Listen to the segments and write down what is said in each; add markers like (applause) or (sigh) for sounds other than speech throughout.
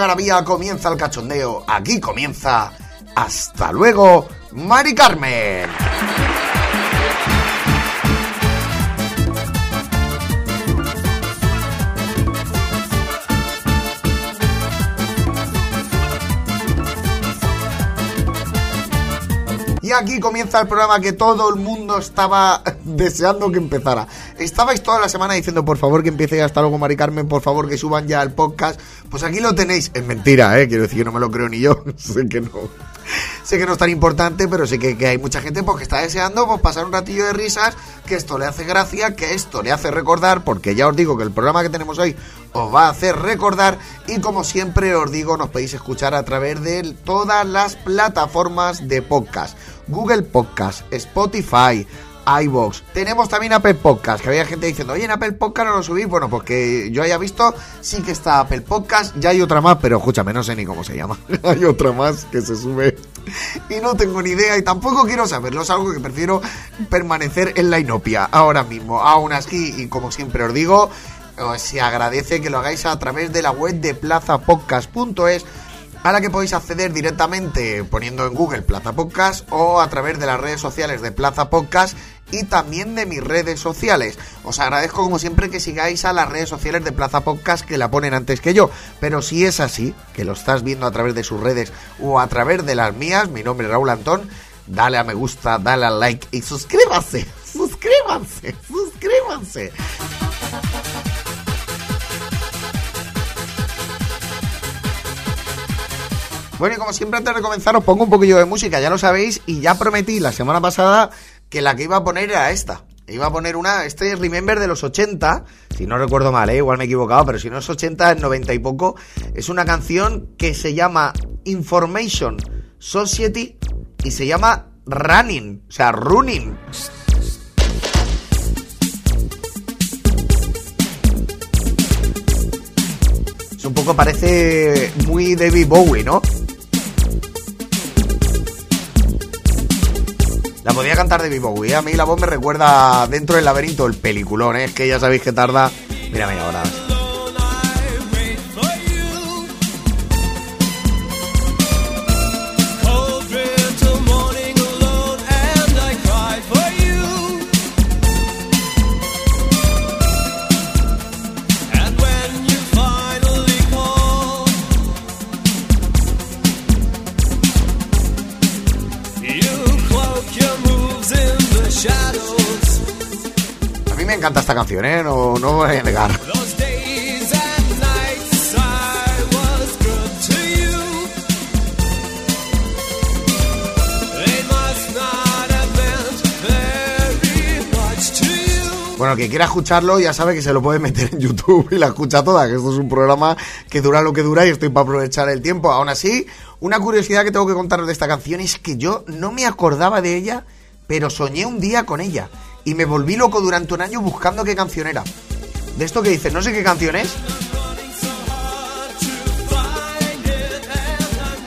Comienza la garabía, comienza el cachondeo. Aquí comienza. Hasta luego, Mari Carmen. Y aquí comienza el programa que todo el mundo estaba (laughs) deseando que empezara. Estabais toda la semana diciendo, por favor, que empiece hasta luego, Mari Carmen, por favor, que suban ya el podcast. Pues aquí lo tenéis. Es mentira, ¿eh? Quiero decir que no me lo creo ni yo. (laughs) sé que no. Sé que no es tan importante, pero sé que, que hay mucha gente pues, que está deseando pues, pasar un ratillo de risas, que esto le hace gracia, que esto le hace recordar, porque ya os digo que el programa que tenemos hoy os va a hacer recordar y como siempre os digo, nos podéis escuchar a través de todas las plataformas de podcast. Google Podcast, Spotify, iBox. Tenemos también Apple Podcast, que había gente diciendo, oye, en Apple Podcast no lo subís. Bueno, porque yo haya visto, sí que está Apple Podcast, ya hay otra más, pero escúchame, no sé ni cómo se llama. (laughs) hay otra más que se sube y no tengo ni idea y tampoco quiero saberlo. Es algo que prefiero permanecer en la inopia ahora mismo. Aún así, y como siempre os digo, os se agradece que lo hagáis a través de la web de plazapodcast.es a la que podéis acceder directamente poniendo en Google Plaza Podcast o a través de las redes sociales de Plaza Podcast y también de mis redes sociales. Os agradezco como siempre que sigáis a las redes sociales de Plaza Podcast que la ponen antes que yo. Pero si es así, que lo estás viendo a través de sus redes o a través de las mías, mi nombre es Raúl Antón, dale a me gusta, dale al like y suscríbanse, (laughs) suscríbanse, suscríbanse. Bueno, y como siempre, antes de comenzar, os pongo un poquillo de música, ya lo sabéis, y ya prometí la semana pasada que la que iba a poner era esta. Iba a poner una, este es Remember de los 80, si no recuerdo mal, ¿eh? igual me he equivocado, pero si no es 80, es 90 y poco. Es una canción que se llama Information Society y se llama Running, o sea, Running. Es un poco, parece muy David Bowie, ¿no? La podía cantar de. ¿eh? A mí la voz me recuerda dentro del laberinto el peliculón. ¿eh? Es que ya sabéis que tarda. Mira, ahora. Encanta esta canción, ¿eh? No, no voy a negar. Bueno, el que quiera escucharlo ya sabe que se lo puede meter en YouTube y la escucha toda, que esto es un programa que dura lo que dura y estoy para aprovechar el tiempo. Aún así, una curiosidad que tengo que contaros de esta canción es que yo no me acordaba de ella, pero soñé un día con ella y me volví loco durante un año buscando qué canción era. De esto que dices, no sé qué canción es.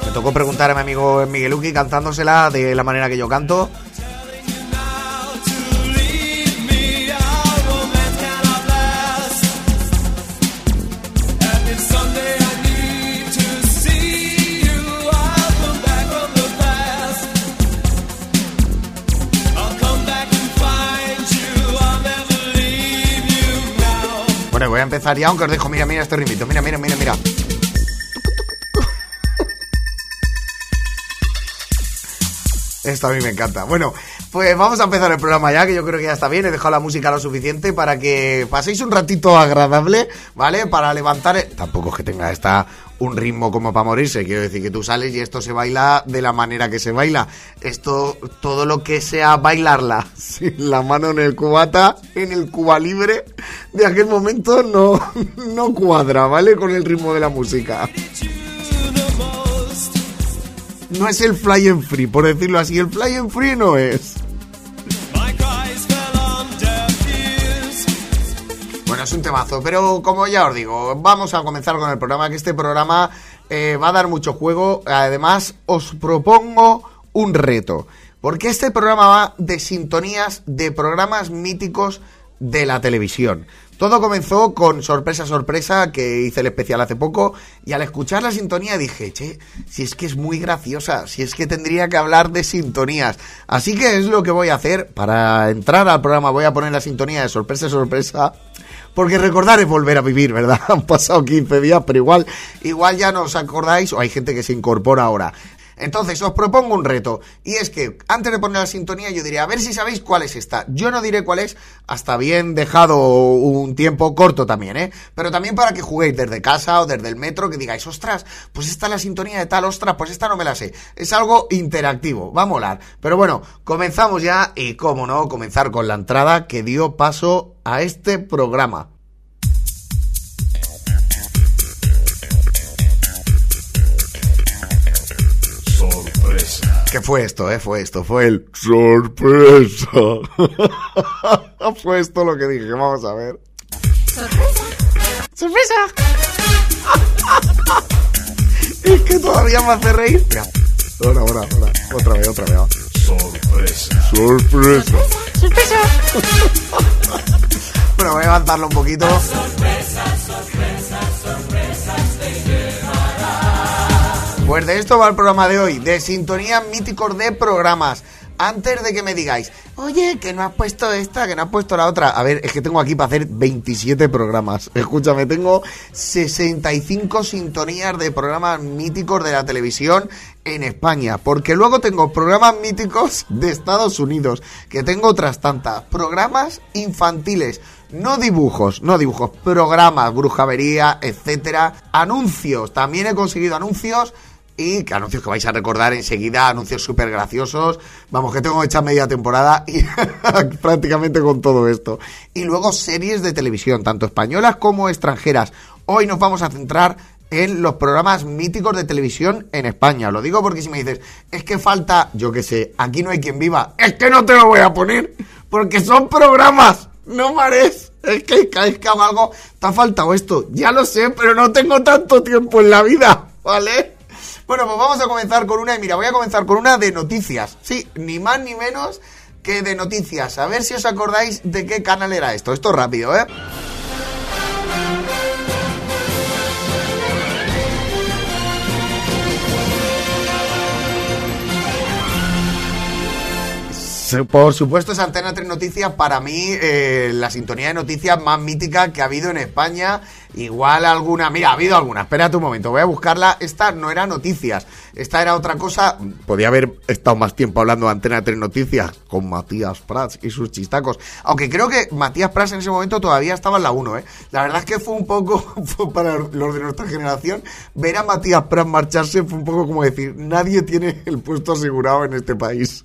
Me tocó preguntar a mi amigo Migueluki cantándosela de la manera que yo canto. Empezar ya, aunque os dejo, mira, mira este ritmito, mira, mira, mira, mira. Esto a mí me encanta. Bueno, pues vamos a empezar el programa ya, que yo creo que ya está bien. He dejado la música lo suficiente para que paséis un ratito agradable, ¿vale? Para levantar... Tampoco es que tenga esta un ritmo como para morirse. Quiero decir que tú sales y esto se baila de la manera que se baila. Esto, todo lo que sea bailarla (laughs) sin la mano en el cubata, en el cuba libre, de aquel momento no, (laughs) no cuadra, ¿vale? Con el ritmo de la música. No es el fly and free, por decirlo así. El fly and free no es. Es un temazo, pero como ya os digo, vamos a comenzar con el programa, que este programa eh, va a dar mucho juego. Además, os propongo un reto, porque este programa va de sintonías de programas míticos de la televisión. Todo comenzó con sorpresa, sorpresa, que hice el especial hace poco, y al escuchar la sintonía dije, che, si es que es muy graciosa, si es que tendría que hablar de sintonías. Así que es lo que voy a hacer. Para entrar al programa voy a poner la sintonía de sorpresa, sorpresa. Porque recordar es volver a vivir, ¿verdad? (laughs) Han pasado 15 días, pero igual, igual ya no os acordáis, o hay gente que se incorpora ahora. Entonces, os propongo un reto. Y es que, antes de poner la sintonía, yo diría, a ver si sabéis cuál es esta. Yo no diré cuál es, hasta bien dejado un tiempo corto también, ¿eh? Pero también para que juguéis desde casa o desde el metro, que digáis, ostras, pues esta es la sintonía de tal, ostras, pues esta no me la sé. Es algo interactivo, va a molar. Pero bueno, comenzamos ya y, cómo no, comenzar con la entrada que dio paso a este programa. Sorpresa. ¿Qué fue esto, eh? Fue esto, fue el sorpresa. (laughs) fue esto lo que dije, vamos a ver. ¡Sorpresa! (laughs) es que todavía me hace reír. Mira, ahora, ahora, ahora. Otra vez, otra vez. Sorpresa. Sorpresa. Sorpresa. (laughs) bueno, voy a levantarlo un poquito. Pues de esto va el programa de hoy, de sintonía míticos de programas. Antes de que me digáis, oye, que no has puesto esta, que no has puesto la otra. A ver, es que tengo aquí para hacer 27 programas. (laughs) Escúchame, tengo 65 sintonías de programas míticos de la televisión en España. Porque luego tengo programas míticos de Estados Unidos, que tengo otras tantas. Programas infantiles. No dibujos, no dibujos, programas, brujavería, etcétera. Anuncios, también he conseguido anuncios y que anuncios que vais a recordar enseguida, anuncios súper graciosos. Vamos, que tengo hecha media temporada y (laughs) prácticamente con todo esto. Y luego series de televisión, tanto españolas como extranjeras. Hoy nos vamos a centrar en los programas míticos de televisión en España. Lo digo porque si me dices, es que falta, yo qué sé, aquí no hay quien viva, es que no te lo voy a poner, porque son programas, no mares. Es que vez que algo, te ha faltado esto. Ya lo sé, pero no tengo tanto tiempo en la vida, ¿vale? Bueno, pues vamos a comenzar con una, y mira, voy a comenzar con una de noticias. Sí, ni más ni menos que de noticias. A ver si os acordáis de qué canal era esto. Esto es rápido, ¿eh? Por supuesto, es Antena 3 Noticias, para mí, eh, la sintonía de noticias más mítica que ha habido en España. Igual alguna, mira, ha habido alguna, espérate un momento, voy a buscarla. Esta no era noticias, esta era otra cosa. Podía haber estado más tiempo hablando de Antena 3 Noticias con Matías Prats y sus chistacos. Aunque creo que Matías Prats en ese momento todavía estaba en la 1, ¿eh? La verdad es que fue un poco, (laughs) para los de nuestra generación, ver a Matías Prats marcharse fue un poco como decir, nadie tiene el puesto asegurado en este país.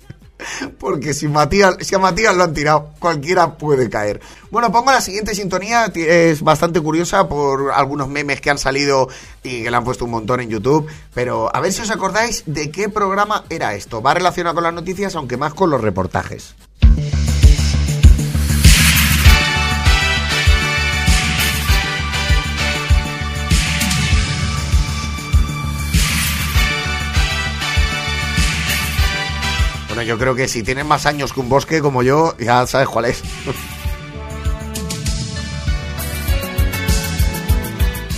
Porque si, Matías, si a Matías lo han tirado, cualquiera puede caer. Bueno, pongo la siguiente sintonía, es bastante curiosa por algunos memes que han salido y que le han puesto un montón en YouTube. Pero a ver si os acordáis de qué programa era esto. Va relacionado con las noticias, aunque más con los reportajes. Yo creo que si tienes más años que un bosque como yo, ya sabes cuál es. (laughs)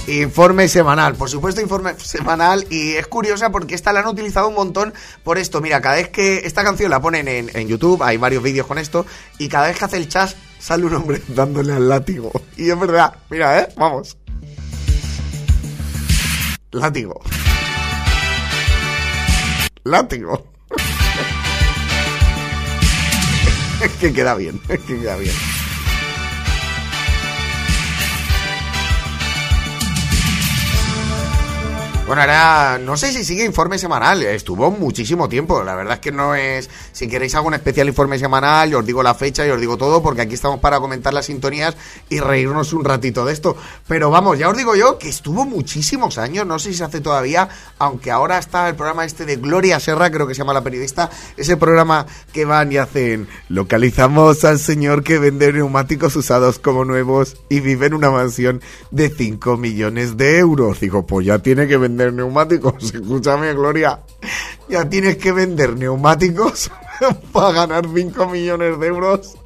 Informe semanal, por supuesto informe semanal y es curiosa porque esta la han utilizado un montón por esto. Mira, cada vez que esta canción la ponen en, en YouTube, hay varios vídeos con esto y cada vez que hace el chas sale un hombre (laughs) dándole al látigo. Y es verdad, mira, ¿eh? Vamos. Látigo. Látigo. (laughs) que queda bien, (laughs) que queda bien. Bueno, no sé si sigue informe semanal, estuvo muchísimo tiempo, la verdad es que no es... Si queréis algún especial informe semanal, yo os digo la fecha y os digo todo, porque aquí estamos para comentar las sintonías y reírnos un ratito de esto. Pero vamos, ya os digo yo que estuvo muchísimos años, no sé si se hace todavía, aunque ahora está el programa este de Gloria Serra, creo que se llama la periodista, ese programa que van y hacen... Localizamos al señor que vende neumáticos usados como nuevos y vive en una mansión de 5 millones de euros. Digo, pues ya tiene que vender neumáticos. (laughs) Escúchame, Gloria. Ya tienes que vender neumáticos (laughs) para ganar 5 millones de euros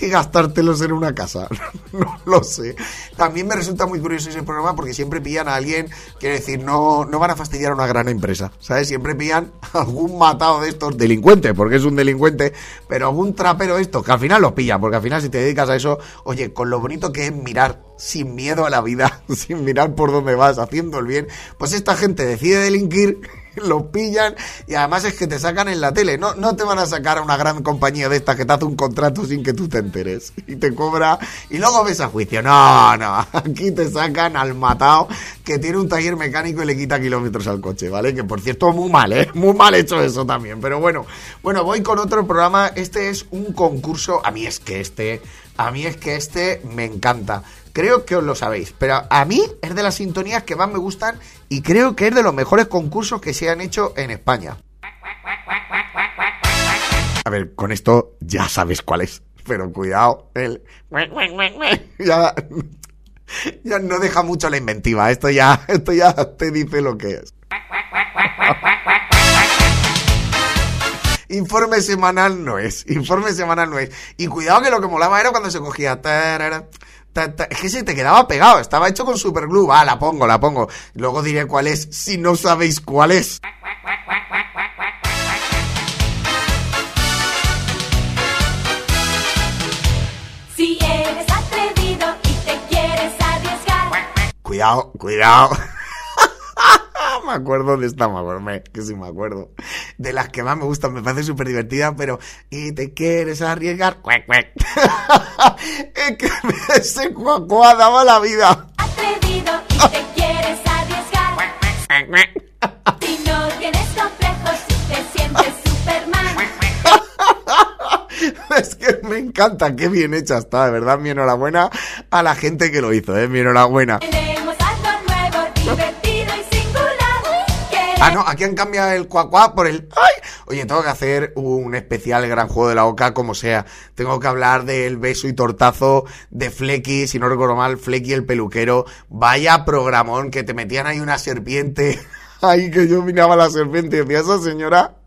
y gastártelos en una casa. (laughs) No lo sé. También me resulta muy curioso ese programa porque siempre pillan a alguien, quiero decir, no, no van a fastidiar a una gran empresa, ¿sabes? Siempre pillan a (laughs) algún matado de estos, delincuente, porque es un delincuente, pero algún trapero de estos, que al final los pilla, porque al final si te dedicas a eso, oye, con lo bonito que es mirar sin miedo a la vida, (laughs) sin mirar por dónde vas, haciendo el bien, pues esta gente decide delinquir (laughs) lo pillan y además es que te sacan en la tele. No, no te van a sacar a una gran compañía de esta que te hace un contrato sin que tú te enteres y te cobra y luego ves a juicio. No, no, (laughs) aquí te sacan al matado que tiene un taller mecánico y le quita kilómetros al coche, ¿vale? Que por cierto, muy mal, ¿eh? Muy mal hecho eso también. Pero bueno, bueno, voy con otro programa. Este es un concurso. A mí es que este, a mí es que este me encanta. Creo que os lo sabéis, pero a mí es de las sintonías que más me gustan y creo que es de los mejores concursos que se han hecho en España. A ver, con esto ya sabes cuál es, pero cuidado, el... (laughs) Ya, ya no deja mucho la inventiva, esto ya, esto ya te dice lo que es. Informe semanal no es, informe semanal no es. Y cuidado que lo que molaba era cuando se cogía... ta, ta, es que se te quedaba pegado, estaba hecho con superglue. Va, la pongo, la pongo. Luego diré cuál es si no sabéis cuál es. Si eres atrevido y te quieres arriesgar, Cuidado, cuidado. (laughs) me acuerdo de esta, me acuerdo, que sí me acuerdo. De las que más me gustan, me parece súper divertida, pero... ¿Y te quieres arriesgar? Cuec, cuec. (laughs) es que ese cuacuá daba la vida. atrevido y te quieres arriesgar. Cuec, cuec. Si no tienes complejos, si te sientes. (laughs) (laughs) Es que me encanta, qué bien hecha está, de verdad, mi enhorabuena a la gente que lo hizo, eh, mi enhorabuena. Ah, no, aquí han cambiado el cuacuá por el... ¡Ay! Oye, tengo que hacer un especial Gran Juego de la Oca, como sea. Tengo que hablar del beso y tortazo de Flecky, si no recuerdo mal, Flecky el peluquero. Vaya programón, que te metían ahí una serpiente. (laughs) Ay, que yo miraba la serpiente y decía, esa señora...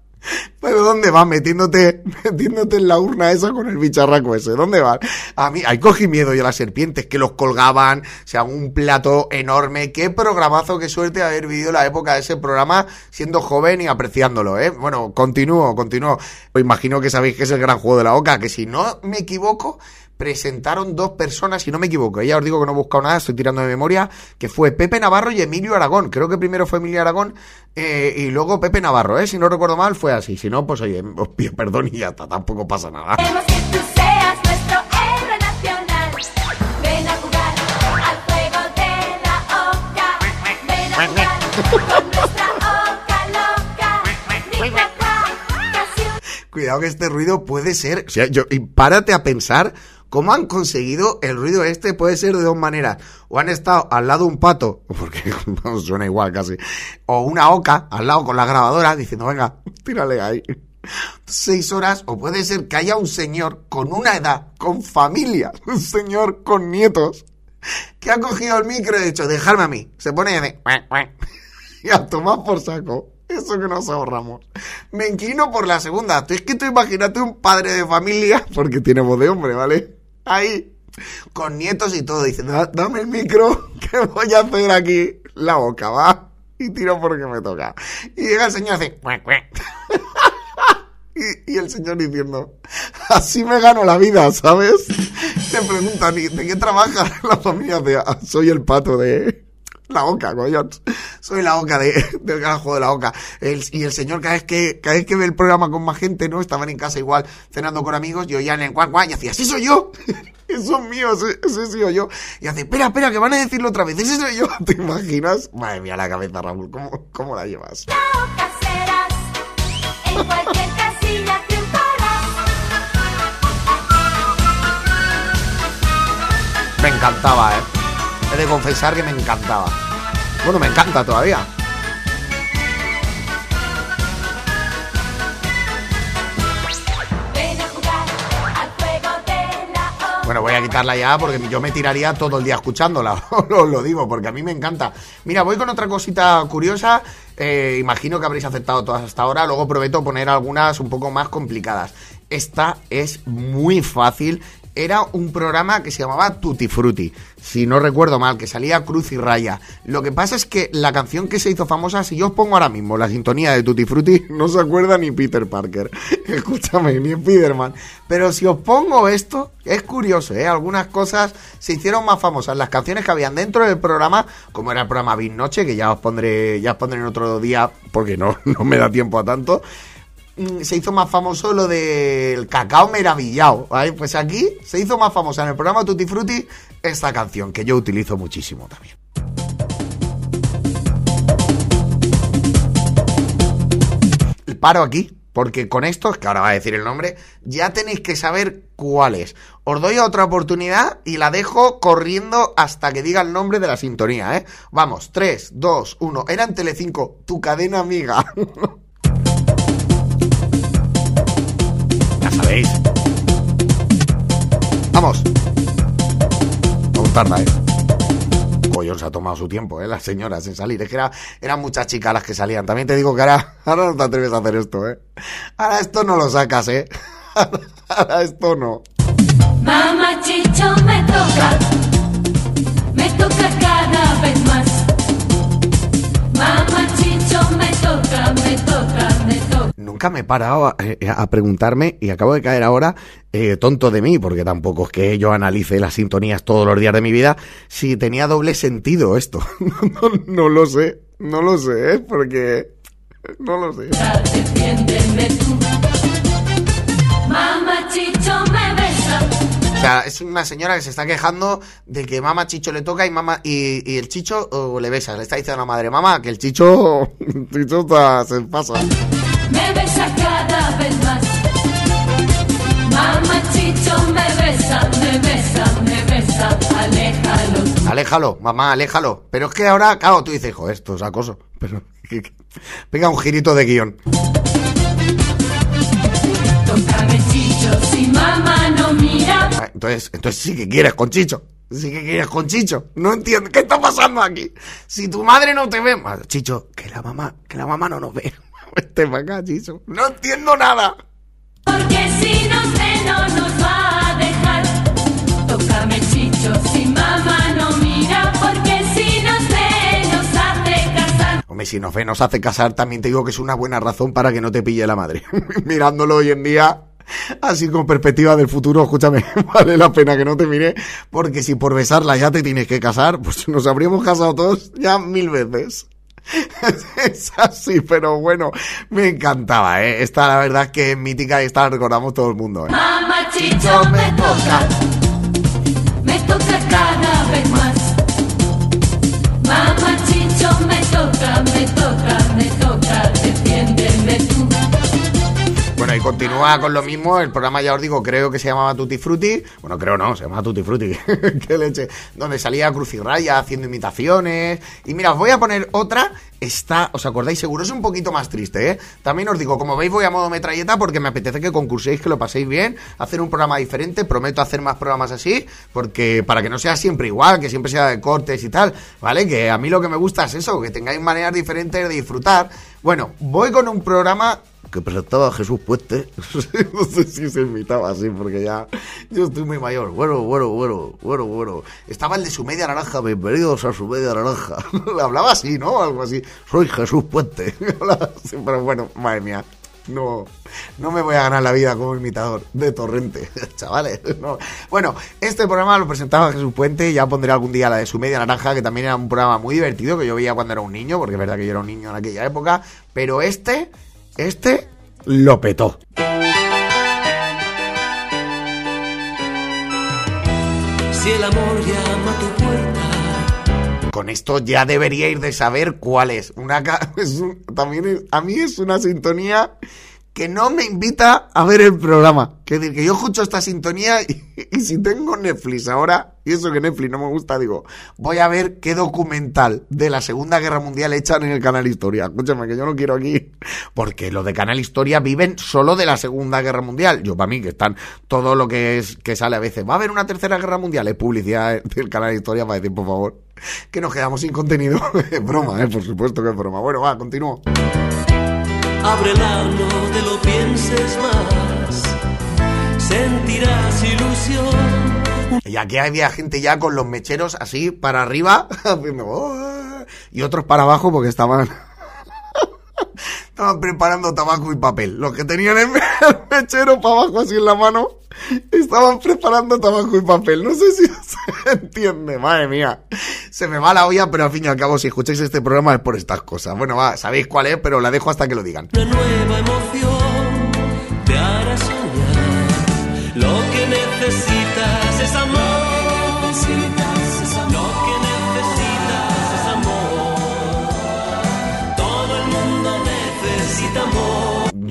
¿Pero dónde va? Metiéndote, metiéndote en la urna esa con el bicharraco ese. ¿Dónde va? A mí, ahí cogí miedo yo a las serpientes que los colgaban, o sea, un plato enorme. Qué programazo, qué suerte haber vivido la época de ese programa siendo joven y apreciándolo, ¿eh? Bueno, continúo, continúo. Os imagino que sabéis que es el gran juego de la Oca, que si no me equivoco, presentaron dos personas, si no me equivoco, ya os digo que no he buscado nada, estoy tirando de memoria, que fue Pepe Navarro y Emilio Aragón. Creo que primero fue Emilio Aragón eh, y luego Pepe Navarro, ¿eh? Si no recuerdo mal, fue así. Si no, pues oye, os pido perdón y ya está, tampoco pasa nada. que tú seas nuestro héroe nacional. Ven a jugar al juego de la oca. Ven a jugar con nuestra oca loca. Ni cuacuá, (laughs) casi un Cuidado que este ruido puede ser. O sea, yo, y párate a pensar cómo han conseguido el ruido este. Puede ser de dos maneras. O han estado al lado un pato, (laughs) porque (laughs) suena igual casi. O una oca al lado con la grabadora diciendo, venga, (laughs) tírale ahí. Seis horas, o puede ser que haya un señor con una edad, con familia, un señor con nietos, que ha cogido el micro y ha dicho, dejarme a mí. Se pone y hace, "Cuac, cuac". y a tomar por saco. Eso que nos ahorramos. Me inclino por la segunda. Es que tú imagínate un padre de familia, porque tiene voz de hombre, ¿vale? Ahí, con nietos y todo, "Da- dame el micro, (laughs) que voy a hacer aquí la boca, ¿va? Y tiro porque me toca. Y llega el señor y hace, "Cuac, cuac". (laughs) Y, y el señor diciendo, así me gano la vida, ¿sabes? (laughs) Te preguntan, ¿y ¿de qué trabaja la familia? De, "Ah, soy el pato de la oca, coño. Soy la oca de, del juego de la oca. El- y el señor cada vez que cada vez que ve el programa con más gente, ¿no? Estaban en casa igual cenando con amigos y oían el guac y hacía, ¡sí soy yo! (laughs) Eso es mío, ese, ese soy yo. Y hace, espera, espera, que van a decirlo otra vez. Ese soy yo. (laughs) ¿Te imaginas? Madre mía, la cabeza, Raúl. ¿Cómo, cómo la llevas? caseras, en cualquier casilla triunfarás. Me encantaba, ¿eh? He de confesar que me encantaba. Bueno, me encanta todavía. Bueno, voy a quitarla ya porque yo me tiraría todo el día escuchándola, (laughs) os lo digo, porque a mí me encanta. Mira, voy con otra cosita curiosa. eh, imagino que habréis aceptado todas hasta ahora. Luego prometo poner algunas un poco más complicadas. Esta es muy fácil. Era un programa que se llamaba Tutti Frutti, si no recuerdo mal, que salía Cruz y Raya. Lo que pasa es que la canción que se hizo famosa, si yo os pongo ahora mismo la sintonía de Tutti Frutti, (laughs) no se acuerda ni Peter Parker. (laughs) Escúchame, ni Spiderman. Pero si os pongo esto, es curioso, ¿eh? Algunas cosas se hicieron más famosas. Las canciones que habían dentro del programa, como era el programa Big Noche, que ya os pondré, ya os pondré en otro día, porque no, (laughs) no me da tiempo a tanto. Mm, Se hizo más famoso lo del cacao meravillado. Pues aquí se hizo más famosa en el programa Tutti Frutti esta canción, que yo utilizo muchísimo también. paro aquí, porque con estos, que ahora va a decir el nombre, ya tenéis que saber cuál es. Os doy otra oportunidad y la dejo corriendo hasta que diga el nombre de la sintonía, ¿eh? Vamos, 3, 2, 1. Era en Telecinco, tu cadena amiga. (laughs) Vamos. No tarda, ¿eh? Collón se ha tomado su tiempo, ¿eh? Las señoras en salir. Es que era- eran muchas chicas las que salían. También te digo que ahora, (laughs) ahora no te atreves a hacer esto, ¿eh? Ahora esto no lo sacas, ¿eh? (laughs) Ahora esto no. Mamá Chicho me toca, me toca cada vez más. Mamá Chicho me toca, Nunca me he parado a, eh, a preguntarme y acabo de caer ahora eh, tonto de mí, porque tampoco es que yo analice las sintonías todos los días de mi vida, si tenía doble sentido esto. (laughs) no, no lo sé, no lo sé, ¿eh? porque no lo sé. O sea, es una señora que se está quejando de que mamá Chicho le toca y mamá y, y el Chicho oh, le besa. Le está diciendo a la madre, mamá, que el Chicho, (laughs) el Chicho está- se pasa. Me besa cada vez más. Mamá Chicho me besa, me besa, me besa, aléjalo. Aléjalo, mamá, aléjalo. Pero es que ahora, claro, tú dices, joder, esto es acoso. (laughs) Pero, venga, un girito de guion. Tócame Chicho, si mamá no mira. Ah, Entonces, entonces sí que quieres con Chicho. Sí que quieres con Chicho. No entiendo. ¿Qué está pasando aquí? Si tu madre no te ve. Chicho, que la mamá, que la mamá no nos ve. (laughs) Vete para acá, Chicho. No entiendo nada. Porque si nos ve no nos va a dejar. Tócame chicho si mamá no mira. Porque si nos ve nos hace casar. Hombre, si nos ve, nos hace casar, también te digo que es una buena razón para que no te pille la madre. (laughs) Mirándolo hoy en día, así con perspectiva del futuro, escúchame, (laughs) vale la pena que no te mire, porque si por besarla ya te tienes que casar, pues nos habríamos casado todos ya mil veces. (laughs) Es así, pero bueno, me encantaba, ¿eh? Esta la verdad es que es mítica y esta la recordamos todo el mundo, ¿eh? Mamá chicho me toca. Me toca cada vez más. Mamá chicho me toca, me toca, me toca. Bueno, y continúa con lo mismo. El programa, ya os digo, creo que se llamaba Tutti Frutti. Bueno, creo no, se llamaba Tutti Frutti. (laughs) Qué leche. Donde salía Cruz y Raya haciendo imitaciones. Y mira, os voy a poner otra. Está, ¿os acordáis? Seguro es un poquito más triste, ¿eh? También os digo, como veis, voy a modo metralleta porque me apetece que concurséis, que lo paséis bien, hacer un programa diferente. Prometo hacer más programas así, porque para que no sea siempre igual, que siempre sea de cortes y tal, ¿vale? Que a mí lo que me gusta es eso, que tengáis maneras diferentes de disfrutar. Bueno, voy con un programa que presentaba Jesús Puente. (laughs) no sé si se imitaba así, porque ya yo estoy muy mayor. Bueno, bueno, bueno, bueno, bueno. Estaba el de su media naranja, bienvenidos a su media naranja. (laughs) Hablaba así, ¿no? Algo así. Soy Jesús Puente. (laughs) Pero bueno, madre mía. No, no me voy a ganar la vida como imitador de Torrente, (laughs) chavales. no. Bueno, este programa lo presentaba Jesús Puente. Ya pondré algún día la de su media naranja, que también era un programa muy divertido que yo veía cuando era un niño, porque es verdad que yo era un niño en aquella época. Pero este, este lo petó. Si el amor llama a tu puerta, Con esto ya deberíais de saber cuál es. Una (laughs) es un- también es- a mí es una sintonía que no me invita a ver el programa. Que decir, que yo escucho esta sintonía y, si tengo Netflix ahora, y eso que Netflix no me gusta, digo, voy a ver qué documental de la Segunda Guerra Mundial echan en el canal Historia. Escúchame, que yo no quiero aquí, porque los de canal Historia viven solo de la Segunda Guerra Mundial. Yo, para mí, que están todo lo que es que sale a veces, va a haber una tercera guerra mundial, es publicidad del canal Historia para decir, por favor, que nos quedamos sin contenido. (laughs) es broma, ¿eh? por supuesto que es broma. Bueno, va, continúo. Ábrela, no te lo pienses más. Sentirás ilusión. Y aquí había gente ya con los mecheros así para arriba, (laughs) "Oh", y otros para abajo porque estaban. Estaban preparando tabaco y papel. Los que tenían el me- (laughs) el mechero para abajo así en la mano, estaban preparando tabaco y papel. No sé si (laughs) se entiende, madre mía. Se me va la olla, pero al fin y al cabo, si escucháis este programa es por estas cosas. Bueno, va, sabéis cuál es, pero la dejo hasta que lo digan. Una nueva emoción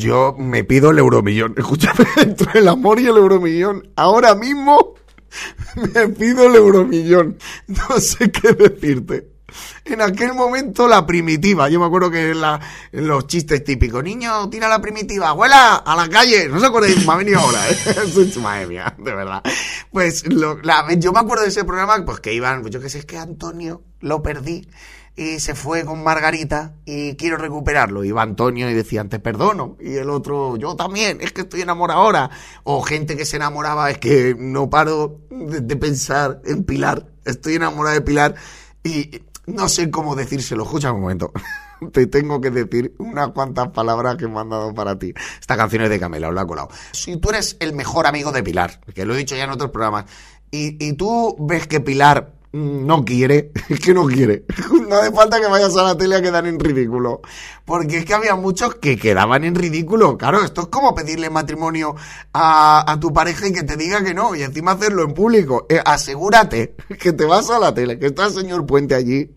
Yo me pido el euromillón. (laughs) Escúchame, entre el amor y el euromillón. Ahora mismo (laughs) me pido el euromillón. No sé qué decirte. En aquel momento la primitiva. Yo me acuerdo que los chistes típicos. Niño, tira la primitiva. Abuela, a la calle. No se acordáis. Me ha venido ahora. ¿eh? (laughs) Madre mía, de verdad. Pues lo- yo me acuerdo de ese programa. Pues que iban. Pues yo que sé, es que Antonio lo perdí y se fue con Margarita y quiero recuperarlo. Iba Antonio y decía, te perdono. Y el otro, yo también, es que estoy enamorado ahora. O gente que se enamoraba, es que no paro de, pensar en Pilar. Estoy enamorada de Pilar y no sé cómo decírselo. Escucha un momento. (laughs) Te tengo que decir unas cuantas palabras que me han dado para ti. Esta canción es de Camela, os la colado. Si tú eres el mejor amigo de Pilar, que lo he dicho ya en otros programas, y, y tú ves que Pilar no quiere, (laughs) es que no quiere. (laughs) No hace falta que vayas a la tele a quedar en ridículo. Porque es que había muchos que quedaban en ridículo. Claro, esto es como pedirle matrimonio a, a tu pareja y que te diga que no, y encima hacerlo en público. Eh, asegúrate (laughs) que te vas a la tele, que está el señor Puente allí.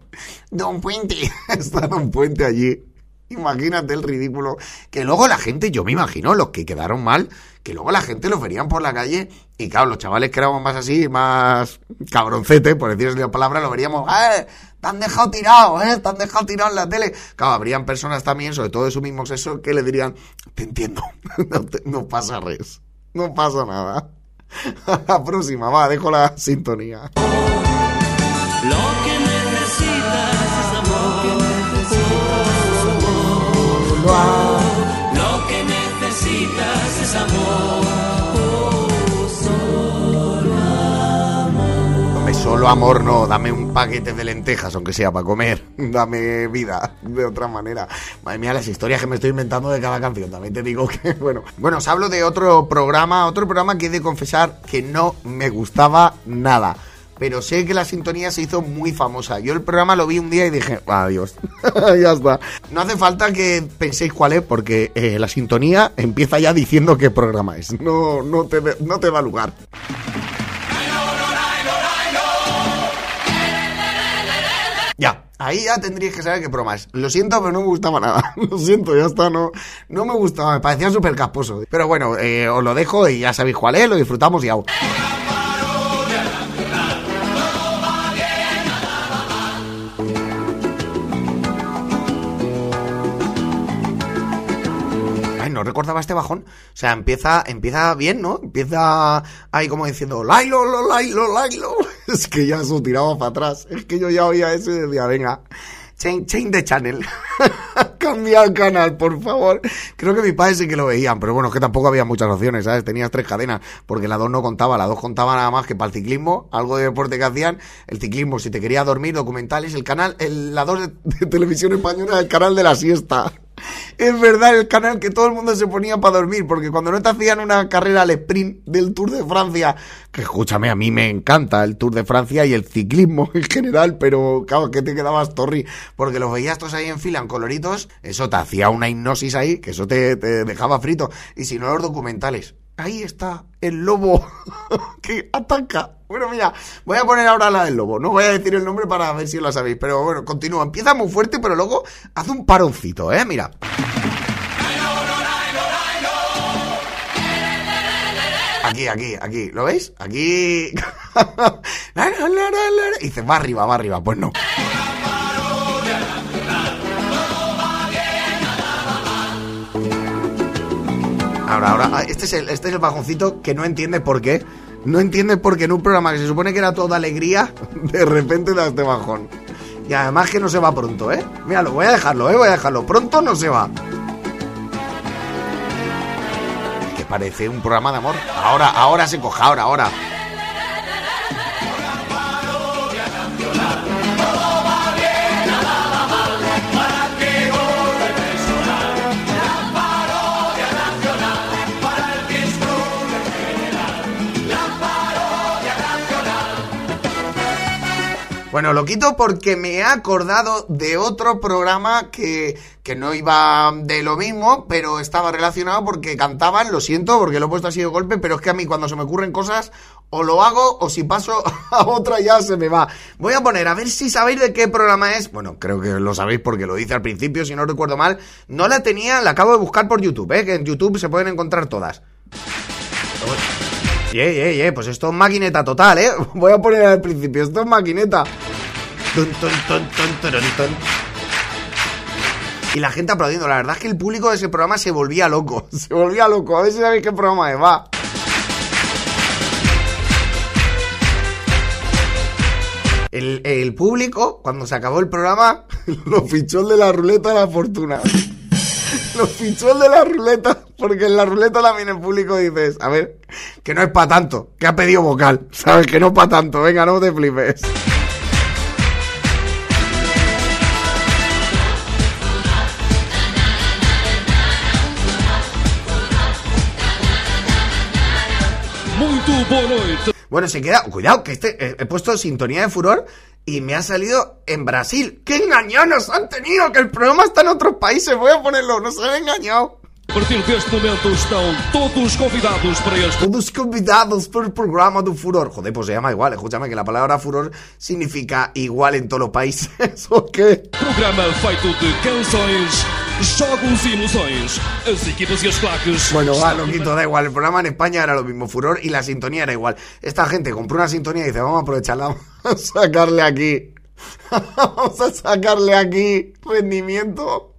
Don Puente, está Don Puente allí. Imagínate el ridículo. Que luego la gente, yo me imagino, los que quedaron mal, que luego la gente los verían por la calle y claro, los chavales que éramos más así, más cabroncete, por decirles la palabra, lo veríamos, ¡eh! Te han dejado tirado, ¿eh? Te han dejado tirado en la tele. Claro, habrían personas también, sobre todo de su mismo sexo, que le dirían, te entiendo, (laughs) no, te- no pasa res, no pasa nada. (laughs) la próxima, va, dejo la sintonía. Lo Lo que necesitas es amor. Hombre, solo amor no, dame un paquete de lentejas, aunque sea para comer. (laughs) Dame vida, de otra manera. Madre mía, las historias que me estoy inventando de cada canción. También te digo que, (laughs) bueno. Bueno, os hablo de otro programa, otro programa que he de confesar que no me gustaba nada. Pero sé que la sintonía se hizo muy famosa. Yo el programa lo vi un día y dije, adiós. (laughs) ya está. No hace falta que penséis cuál es, porque eh, la sintonía empieza ya diciendo qué programa es. No, no, te, no te da lugar. Ya, ahí ya tendríais que saber qué broma es. Lo siento, pero no me gustaba nada. (laughs) Lo siento, ya está, no, no me gustaba, me parecía súper casposo. Pero bueno, eh, os lo dejo y ya sabéis cuál es, lo disfrutamos y au. No recordaba este bajón. O sea, empieza, empieza bien, ¿no? Empieza ahí como diciendo, Lailo, lo, Lailo, Lailo. (laughs) Es que ya eso tiraba para atrás. Es que yo ya oía eso y decía, venga, change, change the channel. (laughs) Cambia el canal, por favor. Creo que mis padres sí que lo veían, pero bueno, es que tampoco había muchas opciones, ¿sabes? Tenías tres cadenas, porque la dos no contaba. La dos contaba nada más que para el ciclismo, algo de deporte que hacían. El ciclismo, si te quería dormir, documentales. El canal, el, la dos de, de televisión española, el canal de la siesta. Es verdad, el canal que todo el mundo se ponía para dormir, porque cuando no te hacían una carrera al sprint del Tour de Francia, que escúchame, a mí me encanta el Tour de Francia y el ciclismo en general, pero claro, que te quedabas torri, porque los veías todos ahí en fila, en coloritos, eso te hacía una hipnosis ahí, que eso te, te dejaba frito, y si no los documentales. Ahí está el lobo (laughs) que ataca. Bueno, mira, voy a poner ahora la del lobo. No voy a decir el nombre para ver si la sabéis. Pero bueno, continúa. Empieza muy fuerte, pero luego hace un paroncito, ¿eh? Mira. Aquí, aquí, aquí. ¿Lo veis? Aquí. (laughs) Y dice, va arriba, va arriba. Pues no. Ahora, ahora, ah, este es, el, este es el bajoncito que no entiende por qué. No entiende por qué en un programa que se supone que era toda alegría, (laughs) de repente da este bajón. Y además que no se va pronto, ¿eh? Míralo, voy a dejarlo, ¿eh? Voy a dejarlo. Pronto no se va. Que parece un programa de amor. Ahora, ahora se coja, ahora, ahora. Bueno, lo quito porque me he acordado de otro programa que, que no iba de lo mismo, pero estaba relacionado porque cantaban, lo siento porque lo he puesto así de golpe, pero es que a mí cuando se me ocurren cosas o lo hago o si paso (laughs) a otra ya se me va. Voy a poner a ver si sabéis de qué programa es. Bueno, creo que lo sabéis porque lo dice al principio, si no recuerdo mal. No la tenía, la acabo de buscar por YouTube, ¿eh? que en YouTube se pueden encontrar todas. Ye, ye, ye, pues esto es maquineta total, ¿eh? (laughs) Voy a poner al principio, esto es maquineta. Y la gente aplaudiendo. La verdad es que el público de ese programa se volvía loco. (laughs) Se volvía loco. A ver si sabéis qué programa es. Va. El, el público, cuando se acabó el programa, (laughs) lo fichó el de la ruleta de la fortuna. Lo fichó de la ruleta, porque en la ruleta también el público dices, a ver, que no es para tanto, que ha pedido vocal, (laughs) ¿sabes? Que no es para tanto, venga, no te flipes. Muito boa noite. Bueno, se queda, cuidado, que este, eh, he puesto sintonía de furor y me ha salido en Brasil. ¡Qué engañados han tenido! Que el programa está en otros países, voy a ponerlo, no se han engañado. A partir deste momento estão todos convidados para este Todos convidados por el programa de Furor. Joder, pues se llama igual. Escúchame que la palabra Furor significa igual en todos los países. (laughs) ¿O qué? programa feito de canções, jogos e. As equipas e as claques. Bueno, va, lo quito, da igual. El programa en España era lo mismo, Furor, y la sintonía era igual. Esta gente compró una sintonía y dice, vamos a aprovecharla, vamos a sacarle aquí. (laughs) vamos a sacarle aquí rendimiento.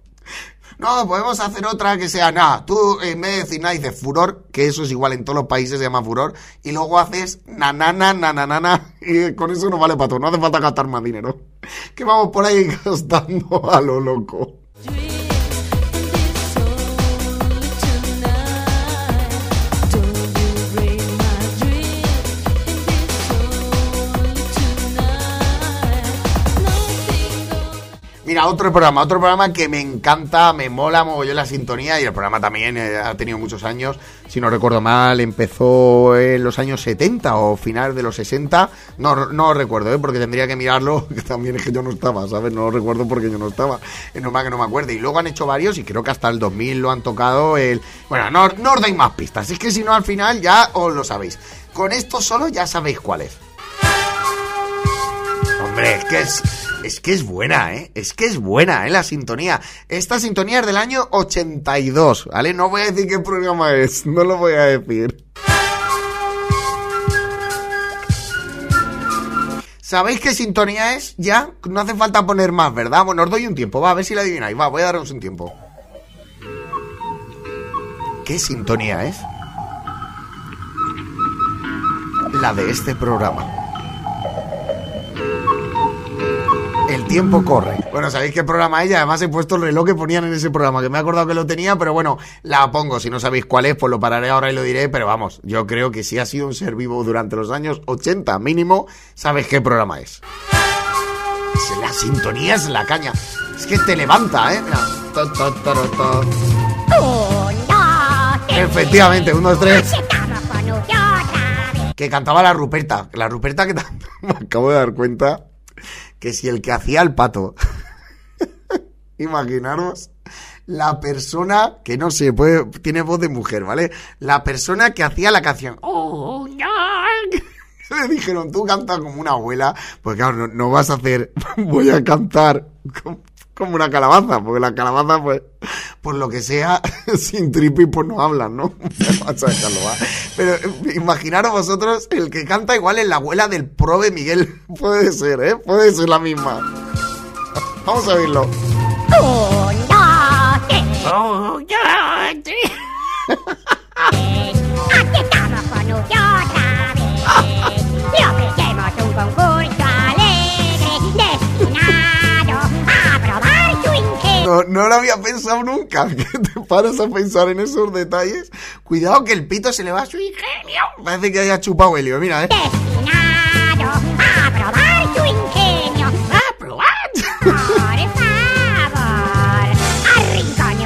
No, podemos hacer otra que sea nada. Tú en vez de decir dices furor, que eso es igual en todos los países, se llama furor, y luego haces nanana, nananana, y con eso no vale para todo, no hace falta gastar más dinero. (laughs) Que vamos por ahí gastando a lo loco. Mira, otro programa, otro programa que me encanta, me mola mogollón la sintonía y el programa también eh, ha tenido muchos años. Si no recuerdo mal, empezó en los años 70 o final de los 60. No, no recuerdo, ¿eh? porque tendría que mirarlo, (laughs) que también es que yo no estaba, ¿sabes? No lo recuerdo porque yo no estaba. Es normal que no me acuerde. Y luego han hecho varios y creo que hasta el 2000 lo han tocado. Bueno, no, no os dais más pistas, es que si no al final ya os lo sabéis. Con esto solo ya sabéis cuál es. Hombre, es que es, es que es buena, ¿eh? Es que es buena, ¿eh? La sintonía. Esta sintonía es del año 82, ¿vale? No voy a decir qué programa es, (laughs) no lo voy a decir. ¿Sabéis qué sintonía es? Ya, no hace falta poner más, ¿verdad? Bueno, os doy un tiempo, va, a ver si la adivináis. Va, voy a daros un tiempo. ¿Qué sintonía es? La de este programa. El tiempo corre. Bueno, ¿sabéis qué programa es? Y Además he puesto el reloj que ponían en ese programa, que me he acordado que lo tenía, pero bueno, la pongo. Si no sabéis cuál es, pues lo pararé ahora y lo diré, pero vamos, yo creo que si ha sido un ser vivo durante los años 80 mínimo, sabéis qué programa es. La sintonía es la caña. Es que te levanta, ¿eh? Mira. To, to, toro, to. Efectivamente, uno, dos, tres. Que cantaba la Ruperta. La Ruperta que (laughs) me acabo de dar cuenta que si el que hacía el pato, (laughs) imaginaros la persona que no sé, puede, tiene voz de mujer, ¿vale? La persona que hacía la canción. Oh, no. (laughs) Le dijeron, tú cantas como una abuela, pues claro, no, no vas a hacer, (laughs) voy a cantar como una calabaza, porque la calabaza, pues, por lo que sea, (laughs) sin tripi, pues no hablan, ¿no? (laughs) Vas a dejarlo, va. Pero eh, imaginaros vosotros, el que canta igual es la abuela del prove Miguel. (laughs) Puede ser, ¿eh? Puede ser la misma. Vamos a verlo. Un, dos, tres. Aquí No, no lo había pensado nunca. (laughs) Que te paras a pensar en esos detalles. Cuidado que el pito se le va a su ingenio. Parece que haya chupado helio, mira, ¿eh? Destinado a probar su ingenio. ¡A probar! Por favor,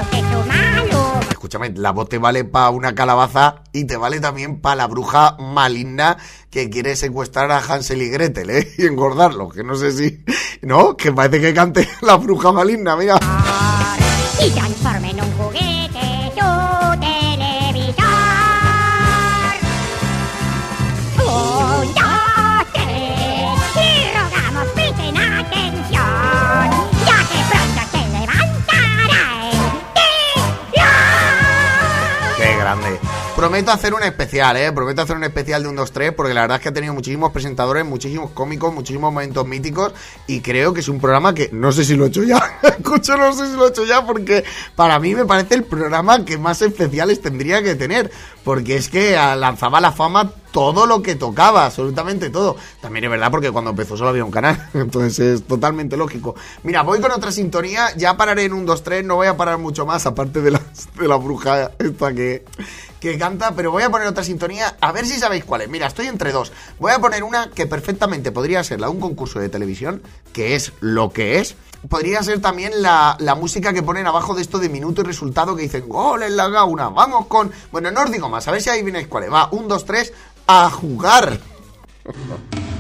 usted su malo. Escúchame, la voz te vale para una calabaza y te vale también para la bruja maligna que quiere secuestrar a Hansel y Gretel, ¿eh? (laughs) Y engordarlo, que no sé si... No, que parece que cante la bruja maligna, mira. Y transforme Prometo hacer un especial, ¿eh? Prometo hacer un especial de un 2-3 porque la verdad es que ha tenido muchísimos presentadores, muchísimos cómicos, muchísimos momentos míticos y creo que es un programa que no sé si lo he hecho ya. (laughs) Escucho, no sé si lo he hecho ya porque para mí me parece el programa que más especiales tendría que tener porque es que ah, lanzaba la fama todo lo que tocaba, absolutamente todo. También es verdad porque cuando empezó solo había un canal, (laughs) entonces es totalmente lógico. Mira, voy con otra sintonía, ya pararé en un 2-3, no voy a parar mucho más, aparte de, las, de la bruja esta que, que canta, pero voy a poner otra sintonía, a ver si sabéis cuál es. Mira, estoy entre dos. Voy a poner una que perfectamente podría ser la de un concurso de televisión, que es lo que es. Podría ser también la, la música que ponen abajo de esto de minuto y resultado que dicen gol en la gauna. Vamos con. Bueno, no os digo más, a ver si ahí viene cuál es. Va, un, dos, tres, a jugar. (laughs)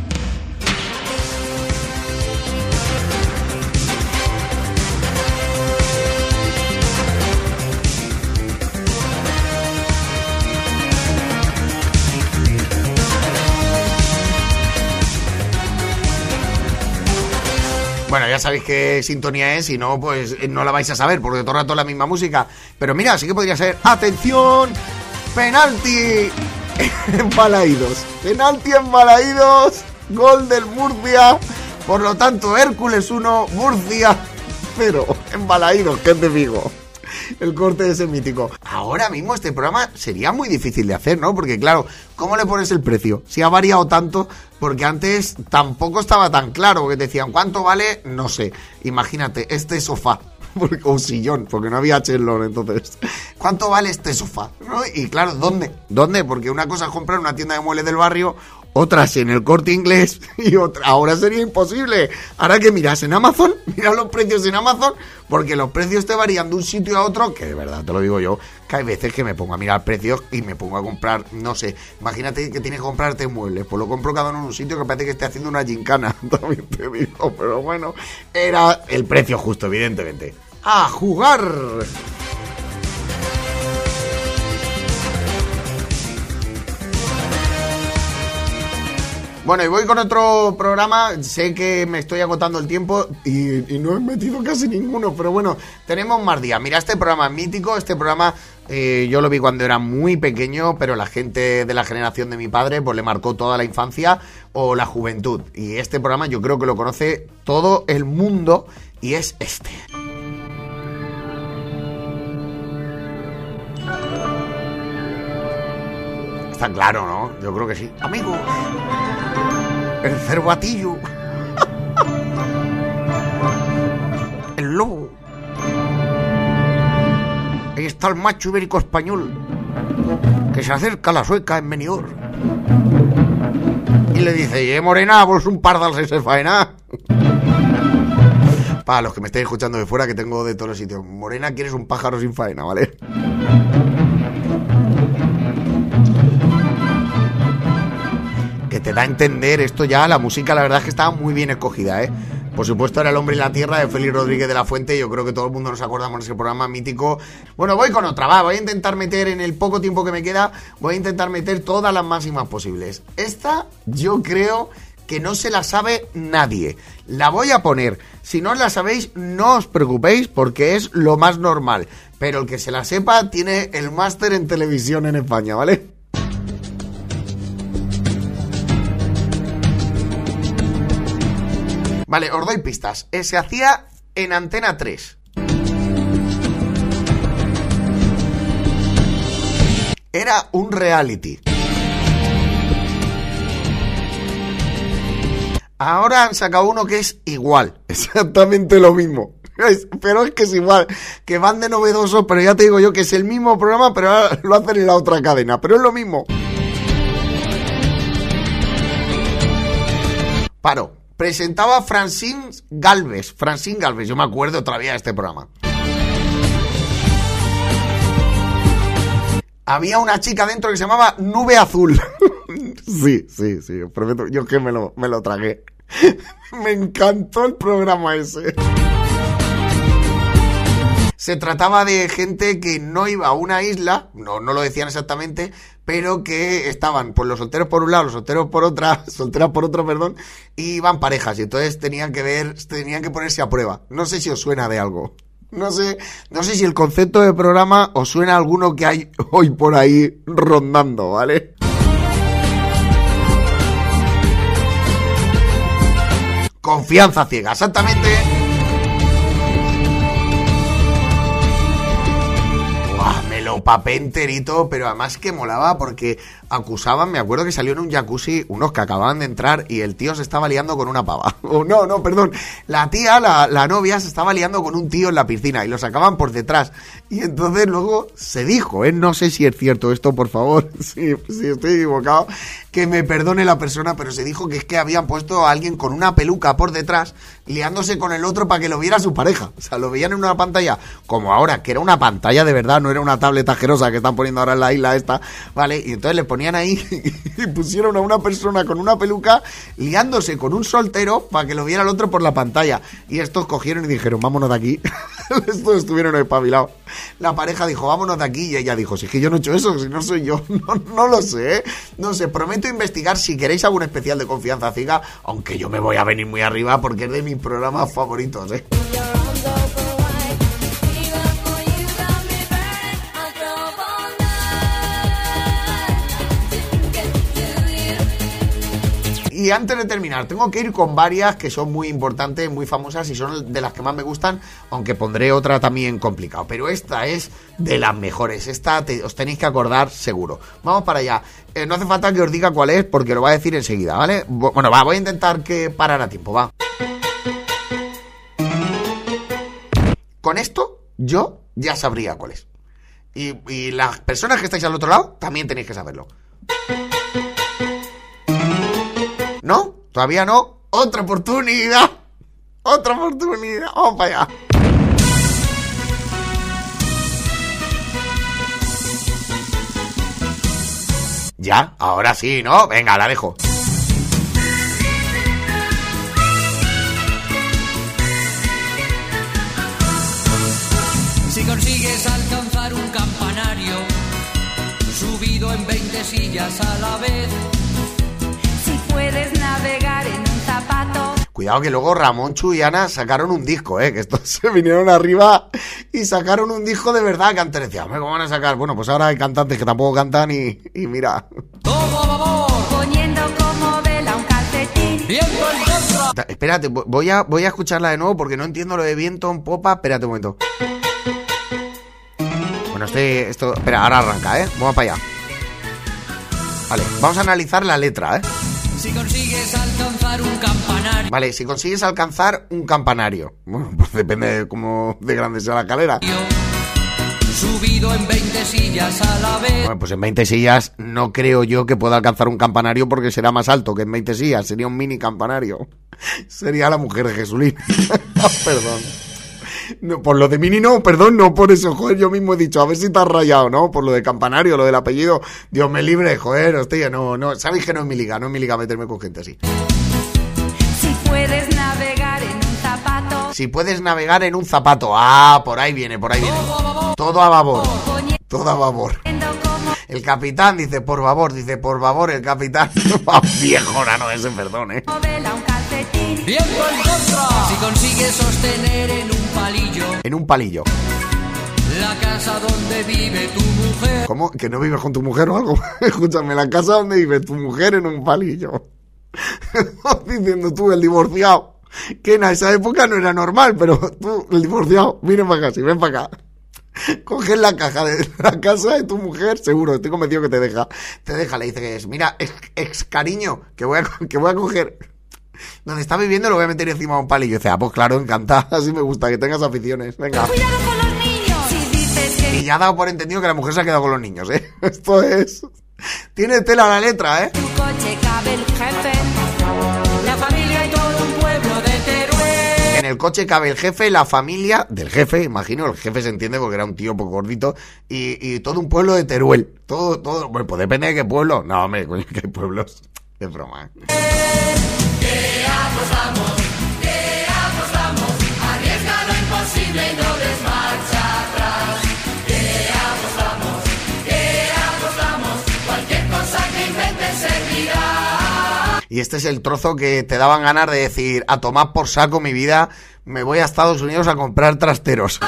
Bueno, ya sabéis qué sintonía es, si no, pues eh, no la vais a saber, porque todo el rato es la misma música. Pero mira, sí que podría ser. ¡Atención! ¡Penalti! En (laughs) Balaídos. Penalti en Balaídos. Gol del Murcia. Por lo tanto, Hércules 1, Murcia 0. En Balaídos, que es de Vigo. (laughs) El corte ese mítico. Ahora mismo este programa sería muy difícil de hacer, ¿no? Porque claro, ¿cómo le pones el precio? Si ha variado tanto, porque antes tampoco estaba tan claro, que decían, ¿cuánto vale? No sé. Imagínate, este sofá. (laughs) porque- o sillón, porque no había chelón entonces. ¿Cuánto vale este sofá? ¿No? Y claro, ¿dónde? ¿Dónde? Porque una cosa es comprar una tienda de muebles del barrio, otras en el corte inglés (laughs) y otra. Ahora sería imposible. Ahora que miras en Amazon, (laughs) mira los precios en Amazon, porque los precios te varían de un sitio a otro, que de verdad te lo digo yo, que hay veces que me pongo a mirar precios y me pongo a comprar, no sé, imagínate que tienes que comprarte muebles, pues lo compro cada uno en un sitio que parece que esté haciendo una gincana, (laughs) también te digo, pero bueno, era el precio justo, evidentemente. ¡A jugar! Bueno, y voy con otro programa. Sé que me estoy agotando el tiempo y, y no he metido casi ninguno, pero bueno, tenemos más días. Mira, este programa es mítico. Este programa eh, yo lo vi cuando era muy pequeño, pero la gente de la generación de mi padre pues le marcó toda la infancia o la juventud. Y este programa yo creo que lo conoce todo el mundo y es este. Está claro, ¿no? Yo creo que sí. Amigos, el cervatillo, (laughs) el lobo. Ahí está el macho ibérico español que se acerca a la sueca en Benidorm. Y le dice, eh, morena, vos un pardal se faena. (laughs) Para los que me estéis escuchando de fuera, que tengo de todos los sitios. Morena, quieres un pájaro sin faena, ¿vale? Te da a entender esto ya, la música la verdad es que estaba muy bien escogida, ¿eh? Por supuesto, era El hombre y la tierra de Félix Rodríguez de la Fuente. Yo creo que todo el mundo nos acordamos de ese programa mítico. Bueno, voy con otra, va. Voy a intentar meter en el poco tiempo que me queda, voy a intentar meter todas las máximas posibles. Esta, yo creo que no se la sabe nadie. La voy a poner. Si no la sabéis, no os preocupéis porque es lo más normal. Pero el que se la sepa tiene el máster en televisión en España, ¿vale? Vale, os doy pistas. Eh, se hacía en Antena 3. Era un reality. Ahora han sacado uno que es igual, (laughs) exactamente lo mismo. Pero es que es igual, que van de novedoso, pero ya te digo yo que es el mismo programa, pero ahora (laughs) lo hacen en la otra cadena, pero es lo mismo. Paro, presentaba Francine Galvez, Francine Galvez, yo me acuerdo todavía de este programa. Había una chica dentro que se llamaba Nube Azul. (laughs) sí, sí, sí, perfecto. Yo que me lo, me lo tragué. (laughs) me encantó el programa ese. Se trataba de gente que no iba a una isla, no, no lo decían exactamente, pero que estaban pues los solteros por un lado, los solteros por otra, (laughs) solteras por otro, perdón, y iban parejas, y entonces tenían que ver, tenían que ponerse a prueba. No sé si os suena de algo. No sé, no sé si el concepto de programa os suena a alguno que hay (laughs) hoy por ahí rondando, ¿vale? Confianza ciega, exactamente. Papé enterito, pero además que molaba porque acusaban, me acuerdo que salió en un jacuzzi unos que acababan de entrar y el tío se estaba liando con una pava. (laughs) O no, no, perdón. La tía, la, la novia, se estaba liando con un tío en la piscina y lo sacaban por detrás. Y entonces luego se dijo, ¿eh? No sé si es cierto esto, por favor, (laughs) si, si estoy equivocado, que me perdone la persona, pero se dijo que es que habían puesto a alguien con una peluca por detrás liándose con el otro para que lo viera su pareja. O sea, lo veían en una pantalla, como ahora, que era una pantalla de verdad, no era una tablet asquerosa que están poniendo ahora en la isla esta, ¿vale? Y entonces le ponían ahí (laughs) y pusieron a una persona con una peluca liándose con un soltero para que lo viera el otro por la pantalla. Y estos cogieron y dijeron, vámonos de aquí. (laughs) estos estuvieron espabilados. La pareja dijo, vámonos de aquí. Y ella dijo, si es que yo no he hecho eso, si no soy yo. (laughs) No, lo sé, ¿eh? No sé, prometo investigar si queréis algún especial de confianza ciega, aunque yo me voy a venir muy arriba porque es de mis programas favoritos, ¿eh? Y antes de terminar, tengo que ir con varias que son muy importantes, muy famosas y son de las que más me gustan, aunque pondré otra también complicada. Pero esta es de las mejores. Esta os tenéis que acordar seguro. Vamos para allá. Eh, no hace falta que os diga cuál es porque lo va a decir enseguida, ¿vale? Bu- Bueno, va, voy a intentar que parar a tiempo, va. Con esto, yo ya sabría cuál es. Y, y las personas que estáis al otro lado también tenéis que saberlo. ¿Todavía no? ¡Otra oportunidad! ¡Otra oportunidad! ¡Vamos para allá! Ya, ahora sí, ¿no? Venga, la dejo. Si consigues alcanzar un campanario subido en 20 sillas a la vez, puedes navegar en un zapato, Cuidado que luego Ramón, Chu y Ana sacaron un disco, ¿eh? Que estos (laughs) se vinieron arriba y sacaron un disco de verdad que antes decía, "Hombre, ¿cómo van a sacar? Bueno, pues ahora hay cantantes que tampoco cantan y, y mira. todo a favor, poniendo como vela un calcetín. viento en contra. Ta- Espérate, vo- voy a, voy a escucharla de nuevo porque no entiendo lo de viento en popa. Espérate un momento. Bueno, este, esto, espera, ahora arranca, ¿eh? Vamos para allá. Vale, vamos a analizar la letra, ¿eh? Si consigues alcanzar un campanario Vale, si consigues alcanzar un campanario. Bueno, (laughs) pues depende de cómo de grande sea la escalera. subido en 20 sillas a la vez, Bueno, pues en 20 sillas no creo yo que pueda alcanzar un campanario porque será más alto que en 20 sillas. Sería un mini campanario. (laughs) Sería la mujer de Jesulín. (laughs) perdón. No, por lo de mini no, perdón, no por eso, joder, yo mismo he dicho, a ver si te has rayado, ¿no? Por lo de campanario, lo del apellido, Dios me libre, joder, hostia, no, no, sabéis que no es mi liga, no es mi liga meterme con gente así. Si puedes navegar en un Si puedes navegar en un zapato. Ah, por ahí viene, por ahí viene. Todo a babor. Todo a babor. El capitán dice, por favor, dice, por favor, el capitán. (laughs) Viejo no ese, perdón, eh. Viento en contra. Si consigues sostener en un palillo En un palillo. la casa donde vive tu mujer. ¿Cómo? ¿Que no vives con tu mujer o algo? (laughs) Escúchame, la casa donde vive tu mujer en un palillo. (laughs) Diciendo tú, el divorciado. Que en esa época no era normal, pero tú, el divorciado, miren para acá, si ven para acá. Coges la caja de (laughs) la casa de tu mujer, seguro, estoy convencido que te deja. Te deja, le dice que es, mira, ex, ex cariño, que voy, a, que voy a coger. Donde está viviendo lo voy a meter encima de un palillo. Y dice, ah, pues claro, encantada, (laughs) así me gusta, que tengas aficiones. Venga. Cuidado con los niños. Si dices que Y ya ha dado por entendido que la mujer se ha quedado con los niños, ¿eh? (laughs) Esto es... Tiene tela la letra, ¿eh? tu coche cabe el jefe. La familia y todo un pueblo de Teruel. En el coche cabe el jefe, la familia del jefe, imagino, el jefe se entiende porque era un tío poco gordito, y, y todo un pueblo de Teruel. Todo, todo, bueno, pues depende de qué pueblo. No, hombre, coño, que hay pueblos. De broma, ¿eh? Y este es el trozo que te daban ganas de decir, a tomar por saco mi vida, me voy a Estados Unidos a comprar trasteros.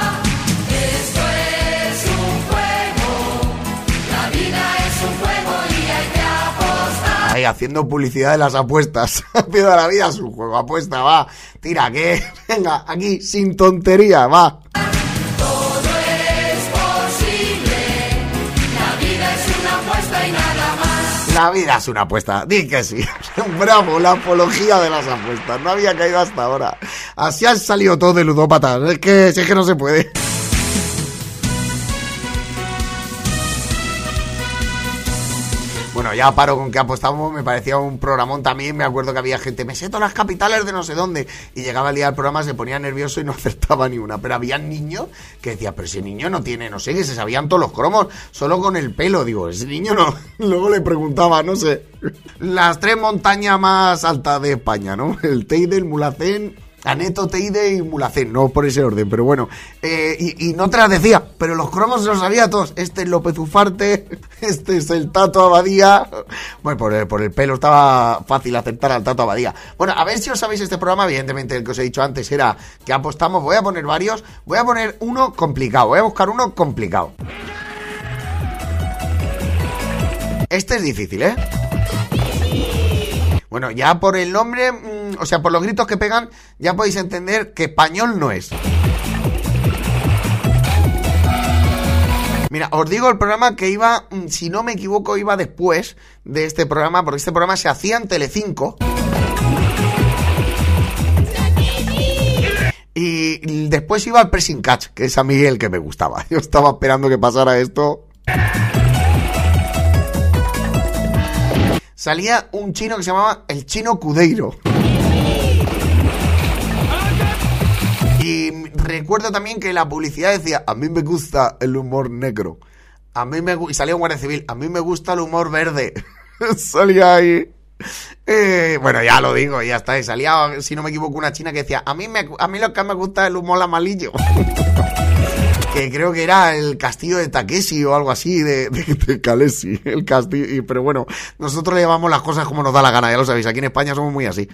Ahí haciendo publicidad de las apuestas. (laughs) Pido a la vida es un juego, apuesta, va. Tira, que (laughs) venga, aquí sin tontería, va. La vida es una apuesta, di que sí. (laughs) Bravo, la apología de las apuestas. No había caído hasta ahora. Así han salido todos de ludópatas. Es que, si es que no se puede. Ya paro con que apostamos, me parecía un programón también, me acuerdo que había gente, me sé todas las capitales de no sé dónde, y llegaba el día del programa, se ponía nervioso y no (laughs) acertaba ni una, pero había niños que decía, pero ese niño no tiene, no sé, que se sabían todos los cromos, solo con el pelo, digo, ese niño no, (laughs) luego le preguntaba, no sé, las tres montañas más altas de España, ¿no? El Teide, el Mulacén, Aneto, Teide y Mulacén, no por ese orden, pero bueno. Eh, y, no te las decía, pero los cromos los sabía todos. Este es López Ufarte, (laughs) este es el Tato Abadía. Bueno, por el, por el pelo estaba fácil aceptar al Tato Abadía. Bueno, a ver si os sabéis este programa. Evidentemente, el que os he dicho antes era que apostamos. Voy a poner varios. Voy a poner uno complicado. Voy a buscar uno complicado. Este es difícil, ¿eh? Bueno, ya por el nombre, o sea, por los gritos que pegan, ya podéis entender que español no es. Mira, os digo el programa que iba, mm, si no me equivoco, iba después de este programa, porque este programa se hacía en Telecinco. Y después iba al Pressing Catch, que es a mí el que me gustaba. (laughs) Yo estaba esperando que pasara esto. Salía un chino que se llamaba el chino Cudeiro. Recuerdo también que la publicidad decía, a mí me gusta el humor negro. A mí me gu-", y salía un guardia civil, a mí me gusta el humor verde. (laughs) salía ahí. Eh, bueno, ya lo digo, ya está. Salía, si no me equivoco, una china que decía, a mí, me, a mí lo que me gusta es el humor amarillo. (laughs) que creo que era el castillo de Takeshi o algo así, de, de, el castillo. y- pero bueno, nosotros le llamamos las cosas como nos da la gana, ya lo sabéis. Aquí en España somos muy así.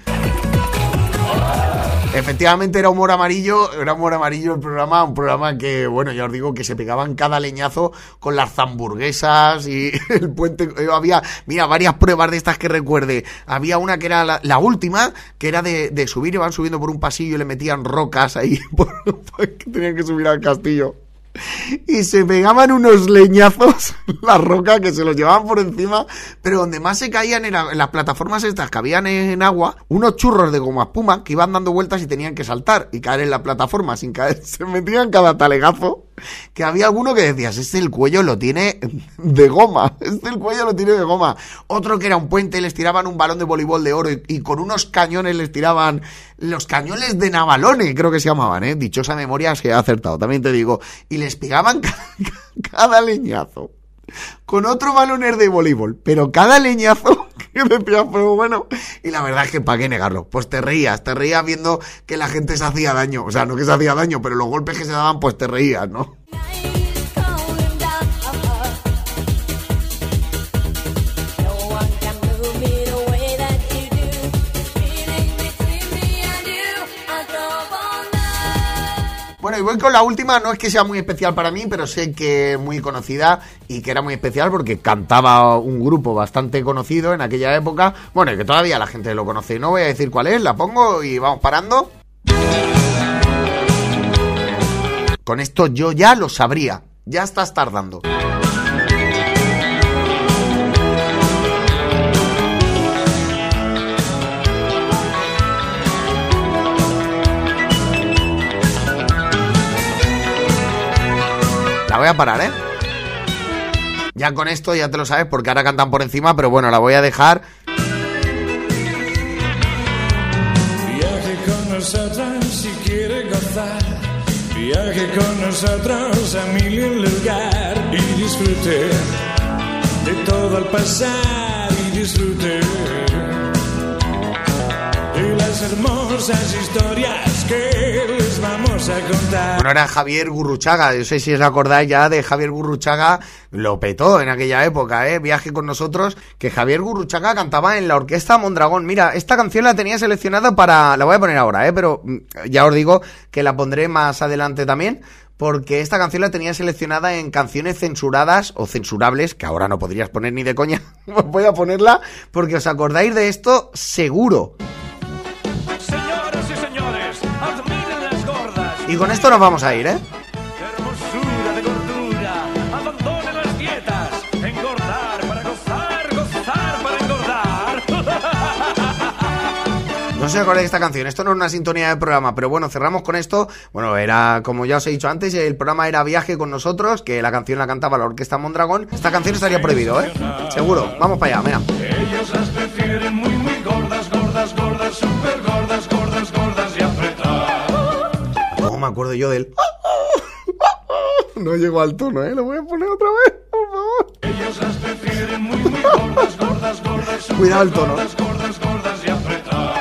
Efectivamente era humor amarillo, era humor amarillo el programa, un programa que, bueno, ya os digo que se pegaban cada leñazo con las zamburguesas y (laughs) el puente, eh, había, mira, varias pruebas de estas que recuerde, había una que era la, la última, que era de, de subir, iban subiendo por un pasillo y le metían rocas ahí, (laughs) por, que (laughs) tenían que subir al castillo. (laughs) Y se pegaban unos leñazos la roca que se los llevaban por encima, pero donde más se caían eran en las plataformas estas que habían en agua, unos churros de goma espuma que iban dando vueltas y tenían que saltar y caer en la plataforma sin caer. (laughs) Se metían cada talegazo que había alguno que decías, este el cuello lo tiene de goma, este el cuello lo tiene de goma. Otro que era un puente, les tiraban un balón de voleibol de oro y, con unos cañones les tiraban los cañones de Navalone, creo que se llamaban, ¿eh? Dichosa memoria se ha acertado, también te digo. Y les pegaban (laughs) cada, cada leñazo con otro balones de voleibol, pero cada leñazo (laughs) que pero bueno. Y la verdad es que para qué negarlo. Pues te reías, te reías viendo que la gente se hacía daño. O sea, no que se hacía daño, pero los golpes que se daban, pues te reías, ¿no? Bueno, y voy con la última, no es que sea muy especial para mí, pero sé que muy conocida y que era muy especial porque cantaba un grupo bastante conocido en aquella época. Bueno, y que todavía la gente lo conoce. No voy a decir cuál es, la pongo y vamos parando. Con esto yo ya lo sabría. Ya estás tardando. Voy a parar, ¿eh? Ya con esto ya te lo sabes porque ahora cantan por encima, pero bueno, la voy a dejar. Viaje con nosotros si quiere gozar. Viaje con nosotros a mil y un lugar y disfrute de todo al pasar y disfrute de las hermosas historias que les vamos Bueno, era Javier Gurruchaga. Yo sé si os acordáis ya de Javier Gurruchaga. Lo petó en aquella época, ¿eh? Viaje con nosotros. Que Javier Gurruchaga cantaba en la orquesta Mondragón. Mira, esta canción la tenía seleccionada para. La voy a poner ahora, ¿eh? Pero mm, ya os digo que la pondré más adelante también. Porque esta canción la tenía seleccionada en canciones censuradas o censurables, que ahora no podrías poner ni de coña. (laughs) voy a ponerla porque os acordáis de esto seguro. Y con esto nos vamos a ir, ¿eh? No sé si acordáis de esta canción, esto no es una sintonía de programa, pero bueno, cerramos con esto. Bueno, era, como ya os he dicho antes, el programa era Viaje con nosotros, que la canción la cantaba la Orquesta Mondragón. Esta canción estaría prohibido, ¿eh? Seguro. Vamos para allá, mira. ¿Cómo me acuerdo yo del... (laughs) No llego al tono, ¿eh? Lo voy a poner otra vez, por favor. Ellos las prefieren muy, muy gordas, gordas, Cuidado el tono. gordas, gordas, gordas y apretadas.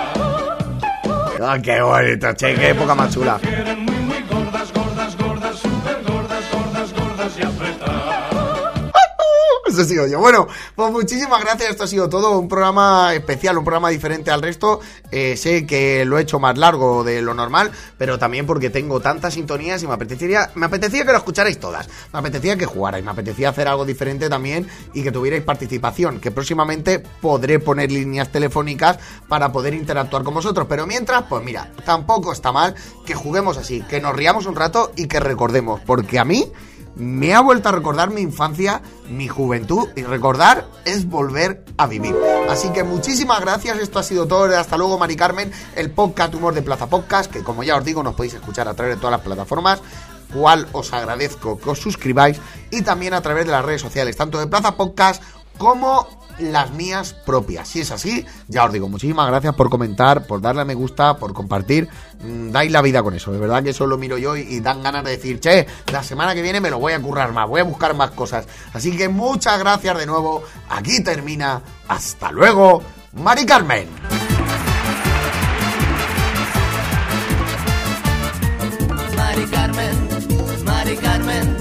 Ah, qué bonito, che, qué época más chula. Bueno, pues muchísimas gracias. Esto ha sido todo. Un programa especial, un programa diferente al resto. Eh, sé que lo he hecho más largo de lo normal, pero también porque tengo tantas sintonías y me apetecía, me apetecía que lo escucharais todas. Me apetecía que jugarais, me apetecía hacer algo diferente también y que tuvierais participación. Que próximamente podré poner líneas telefónicas para poder interactuar con vosotros. Pero mientras, pues mira, tampoco está mal que juguemos así, que nos riamos un rato y que recordemos. Porque a mí me ha vuelto a recordar mi infancia, mi juventud y recordar es volver a vivir. Así que muchísimas gracias, esto ha sido todo. Hasta luego, Mari Carmen, el podcast Humor de Plaza Podcast, que como ya os digo, nos podéis escuchar a través de todas las plataformas. Cual os agradezco que os suscribáis y también a través de las redes sociales, tanto de Plaza Podcast como las mías propias. Si es así, ya os digo, muchísimas gracias por comentar, por darle a me gusta, por compartir. Mm, dais la vida con eso, de verdad que eso lo miro yo y, y dan ganas de decir, che, la semana que viene me lo voy a currar más, voy a buscar más cosas. Así que muchas gracias de nuevo. Aquí termina. Hasta luego, Mari Carmen. Mari Carmen, Mari Carmen,